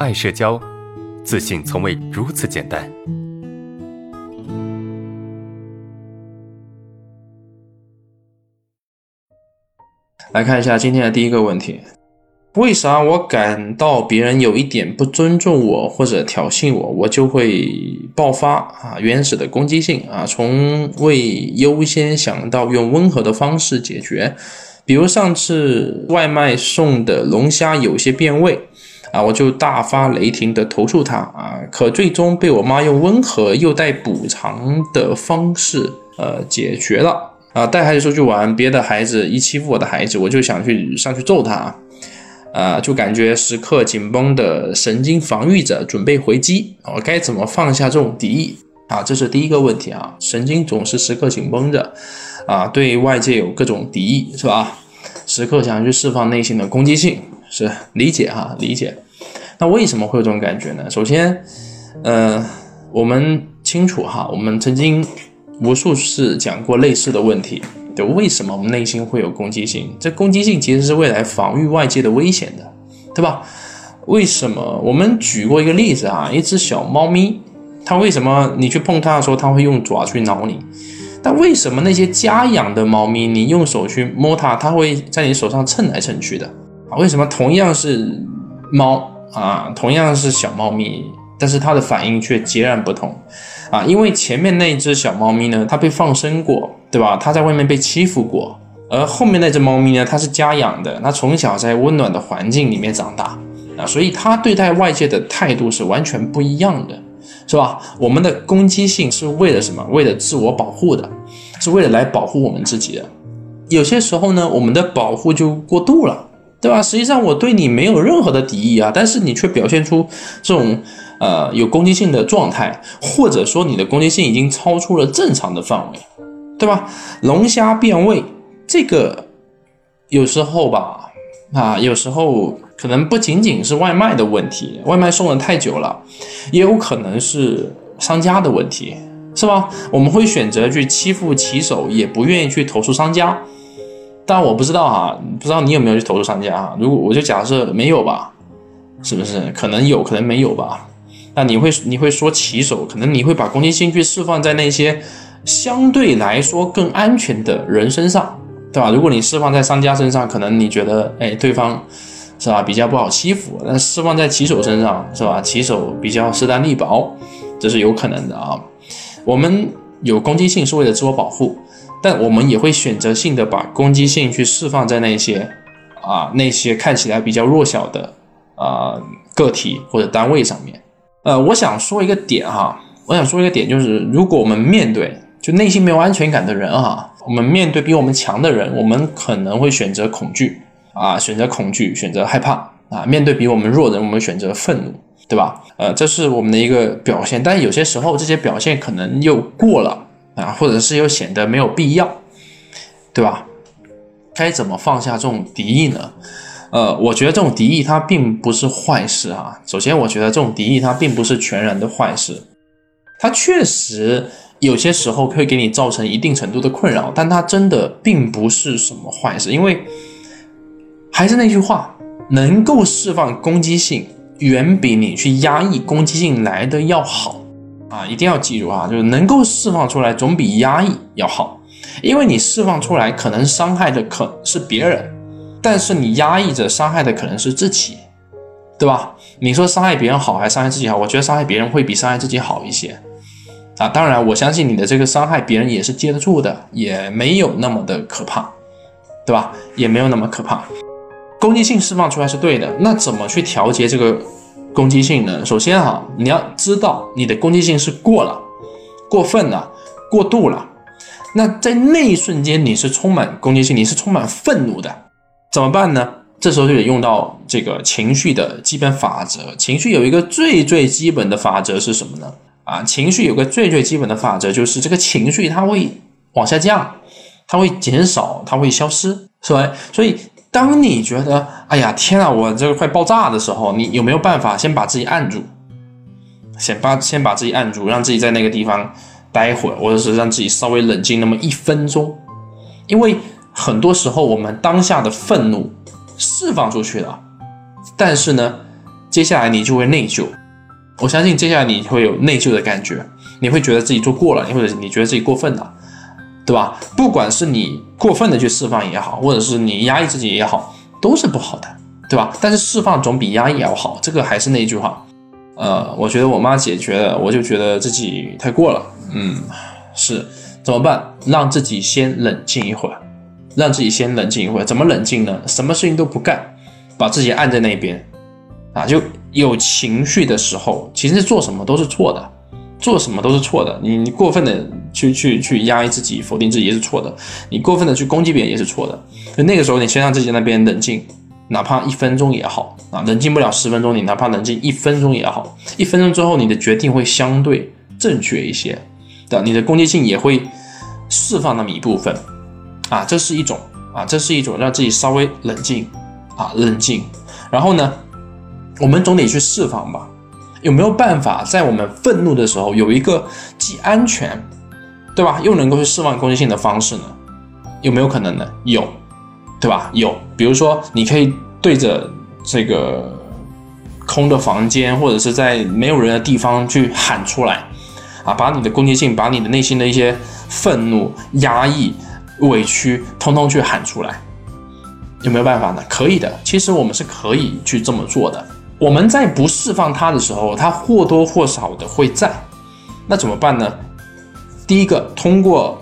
爱社交，自信从未如此简单。来看一下今天的第一个问题：为啥我感到别人有一点不尊重我或者挑衅我，我就会爆发啊原始的攻击性啊，从未优先想到用温和的方式解决。比如上次外卖送的龙虾有些变味。啊，我就大发雷霆的投诉他啊，可最终被我妈用温和又带补偿的方式呃解决了啊。带孩子出去玩，别的孩子一欺负我的孩子，我就想去上去揍他，啊，就感觉时刻紧绷的神经防御着，准备回击。我该怎么放下这种敌意啊？这是第一个问题啊，神经总是时刻紧绷着啊，对外界有各种敌意是吧？时刻想去释放内心的攻击性，是理解哈，理解。那为什么会有这种感觉呢？首先，呃，我们清楚哈，我们曾经无数次讲过类似的问题，就为什么我们内心会有攻击性？这攻击性其实是为了防御外界的危险的，对吧？为什么？我们举过一个例子啊，一只小猫咪，它为什么你去碰它的时候，它会用爪去挠你？但为什么那些家养的猫咪，你用手去摸它，它会在你手上蹭来蹭去的？啊，为什么同样是猫？啊，同样是小猫咪，但是它的反应却截然不同，啊，因为前面那只小猫咪呢，它被放生过，对吧？它在外面被欺负过，而后面那只猫咪呢，它是家养的，它从小在温暖的环境里面长大，啊，所以它对待外界的态度是完全不一样的，是吧？我们的攻击性是为了什么？为了自我保护的，是为了来保护我们自己的。有些时候呢，我们的保护就过度了。对吧？实际上我对你没有任何的敌意啊，但是你却表现出这种呃有攻击性的状态，或者说你的攻击性已经超出了正常的范围，对吧？龙虾变味，这个有时候吧，啊，有时候可能不仅仅是外卖的问题，外卖送的太久了，也有可能是商家的问题，是吧？我们会选择去欺负骑手，也不愿意去投诉商家。但我不知道哈，不知道你有没有去投诉商家哈？如果我就假设没有吧，是不是？可能有可能没有吧？那你会你会说骑手，可能你会把攻击性去释放在那些相对来说更安全的人身上，对吧？如果你释放在商家身上，可能你觉得哎对方是吧比较不好欺负，但释放在骑手身上是吧？骑手比较势单力薄，这是有可能的啊。我们有攻击性是为了自我保护。但我们也会选择性的把攻击性去释放在那些啊那些看起来比较弱小的啊个体或者单位上面。呃，我想说一个点哈，我想说一个点就是，如果我们面对就内心没有安全感的人哈，我们面对比我们强的人，我们可能会选择恐惧啊，选择恐惧，选择害怕啊。面对比我们弱的人，我们选择愤怒，对吧？呃，这是我们的一个表现。但有些时候这些表现可能又过了。啊，或者是又显得没有必要，对吧？该怎么放下这种敌意呢？呃，我觉得这种敌意它并不是坏事啊。首先，我觉得这种敌意它并不是全然的坏事，它确实有些时候会给你造成一定程度的困扰，但它真的并不是什么坏事。因为还是那句话，能够释放攻击性，远比你去压抑攻击性来的要好。啊，一定要记住啊，就是能够释放出来，总比压抑要好。因为你释放出来，可能伤害的可是别人，但是你压抑着伤害的可能是自己，对吧？你说伤害别人好还是伤害自己好？我觉得伤害别人会比伤害自己好一些啊。当然，我相信你的这个伤害别人也是接得住的，也没有那么的可怕，对吧？也没有那么可怕。攻击性释放出来是对的，那怎么去调节这个？攻击性呢？首先哈，你要知道你的攻击性是过了、过分了、过度了。那在那一瞬间，你是充满攻击性，你是充满愤怒的，怎么办呢？这时候就得用到这个情绪的基本法则。情绪有一个最最基本的法则是什么呢？啊，情绪有个最最基本的法则就是这个情绪它会往下降，它会减少，它会消失，是吧？所以。当你觉得哎呀天啊，我这个快爆炸的时候，你有没有办法先把自己按住，先把先把自己按住，让自己在那个地方待会儿，或者是让自己稍微冷静那么一分钟？因为很多时候我们当下的愤怒释放出去了，但是呢，接下来你就会内疚。我相信接下来你会有内疚的感觉，你会觉得自己做过了，或者你觉得自己过分了，对吧？不管是你过分的去释放也好，或者是你压抑自己也好，都是不好的，对吧？但是释放总比压抑要好，这个还是那句话。呃，我觉得我妈解决了，我就觉得自己太过了。嗯，是怎么办？让自己先冷静一会儿，让自己先冷静一会儿。怎么冷静呢？什么事情都不干，把自己按在那边，啊，就有情绪的时候，其实做什么都是错的，做什么都是错的。你你过分的去去去压抑自己，否定自己也是错的。你过分的去攻击别人也是错的。就那个时候，你先让自己那边冷静。哪怕一分钟也好啊，冷静不了十分钟，你哪怕冷静一分钟也好，一分钟之后你的决定会相对正确一些的，你的攻击性也会释放那么一部分啊，这是一种啊，这是一种让自己稍微冷静啊，冷静。然后呢，我们总得去释放吧？有没有办法在我们愤怒的时候有一个既安全，对吧，又能够去释放攻击性的方式呢？有没有可能呢？有。对吧？有，比如说，你可以对着这个空的房间，或者是在没有人的地方去喊出来，啊，把你的攻击性，把你的内心的一些愤怒、压抑、委屈，通通去喊出来，有没有办法呢？可以的，其实我们是可以去这么做的。我们在不释放它的时候，它或多或少的会在，那怎么办呢？第一个，通过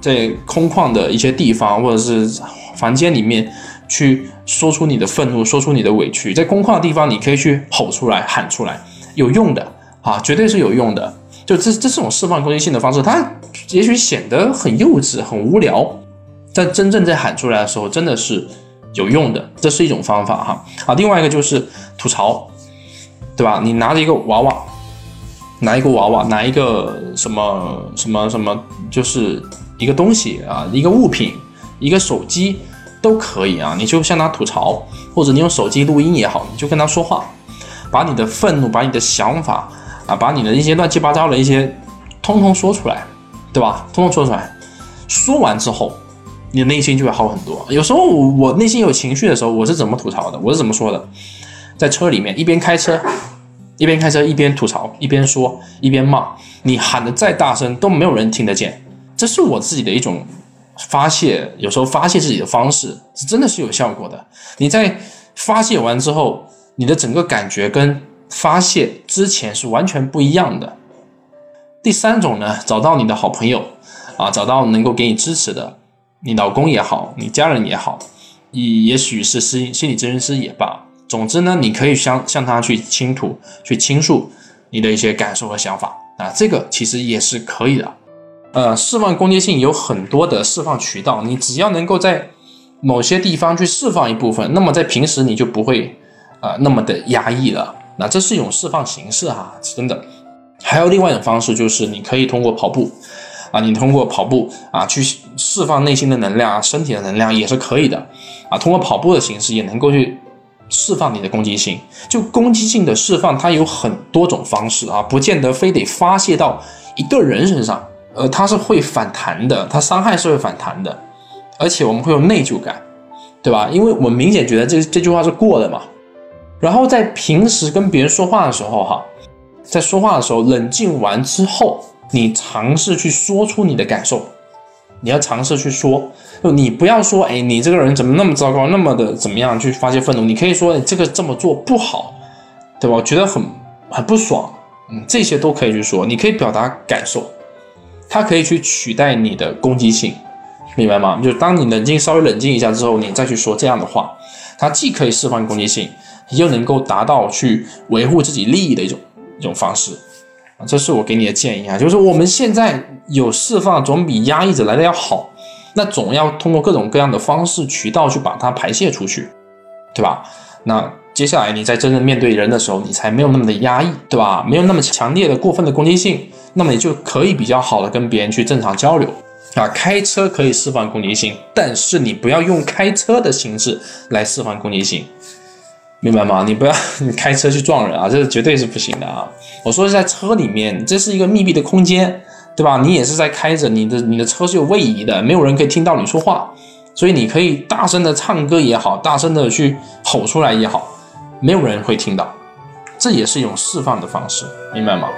在空旷的一些地方，或者是。房间里面去说出你的愤怒，说出你的委屈，在空旷的地方你可以去吼出来、喊出来，有用的啊，绝对是有用的。就这这是种释放攻击性的方式，它也许显得很幼稚、很无聊，但真正在喊出来的时候，真的是有用的。这是一种方法哈啊。另外一个就是吐槽，对吧？你拿着一个娃娃，拿一个娃娃，拿一个什么什么什么，就是一个东西啊，一个物品。一个手机都可以啊，你就向他吐槽，或者你用手机录音也好，你就跟他说话，把你的愤怒，把你的想法啊，把你的一些乱七八糟的一些，通通说出来，对吧？通通说出来，说完之后，你的内心就会好很多。有时候我内心有情绪的时候，我是怎么吐槽的？我是怎么说的？在车里面一边开车，一边开车一边吐槽，一边说一边骂，你喊的再大声都没有人听得见，这是我自己的一种。发泄有时候发泄自己的方式是真的是有效果的。你在发泄完之后，你的整个感觉跟发泄之前是完全不一样的。第三种呢，找到你的好朋友啊，找到能够给你支持的，你老公也好，你家人也好，也也许是心心理咨询师也罢，总之呢，你可以向向他去倾吐、去倾诉你的一些感受和想法啊，这个其实也是可以的。呃，释放攻击性有很多的释放渠道，你只要能够在某些地方去释放一部分，那么在平时你就不会啊那么的压抑了。那这是一种释放形式哈，真的。还有另外一种方式，就是你可以通过跑步啊，你通过跑步啊去释放内心的能量、身体的能量也是可以的啊。通过跑步的形式也能够去释放你的攻击性。就攻击性的释放，它有很多种方式啊，不见得非得发泄到一个人身上。呃，它是会反弹的，它伤害是会反弹的，而且我们会有内疚感，对吧？因为我们明显觉得这这句话是过的嘛。然后在平时跟别人说话的时候，哈，在说话的时候冷静完之后，你尝试去说出你的感受，你要尝试去说，就你不要说，哎，你这个人怎么那么糟糕，那么的怎么样去发泄愤怒？你可以说，这个这么做不好，对吧？我觉得很很不爽，嗯，这些都可以去说，你可以表达感受。它可以去取代你的攻击性，明白吗？就当你冷静稍微冷静一下之后，你再去说这样的话，它既可以释放攻击性，又能够达到去维护自己利益的一种一种方式。这是我给你的建议啊，就是我们现在有释放总比压抑着来的要好，那总要通过各种各样的方式渠道去把它排泄出去，对吧？那接下来你在真正面对人的时候，你才没有那么的压抑，对吧？没有那么强烈的过分的攻击性。那么你就可以比较好的跟别人去正常交流啊。开车可以释放攻击性，但是你不要用开车的形式来释放攻击性，明白吗？你不要 你开车去撞人啊，这是绝对是不行的啊。我说是在车里面，这是一个密闭的空间，对吧？你也是在开着，你的你的车是有位移的，没有人可以听到你说话，所以你可以大声的唱歌也好，大声的去吼出来也好，没有人会听到。这也是一种释放的方式，明白吗？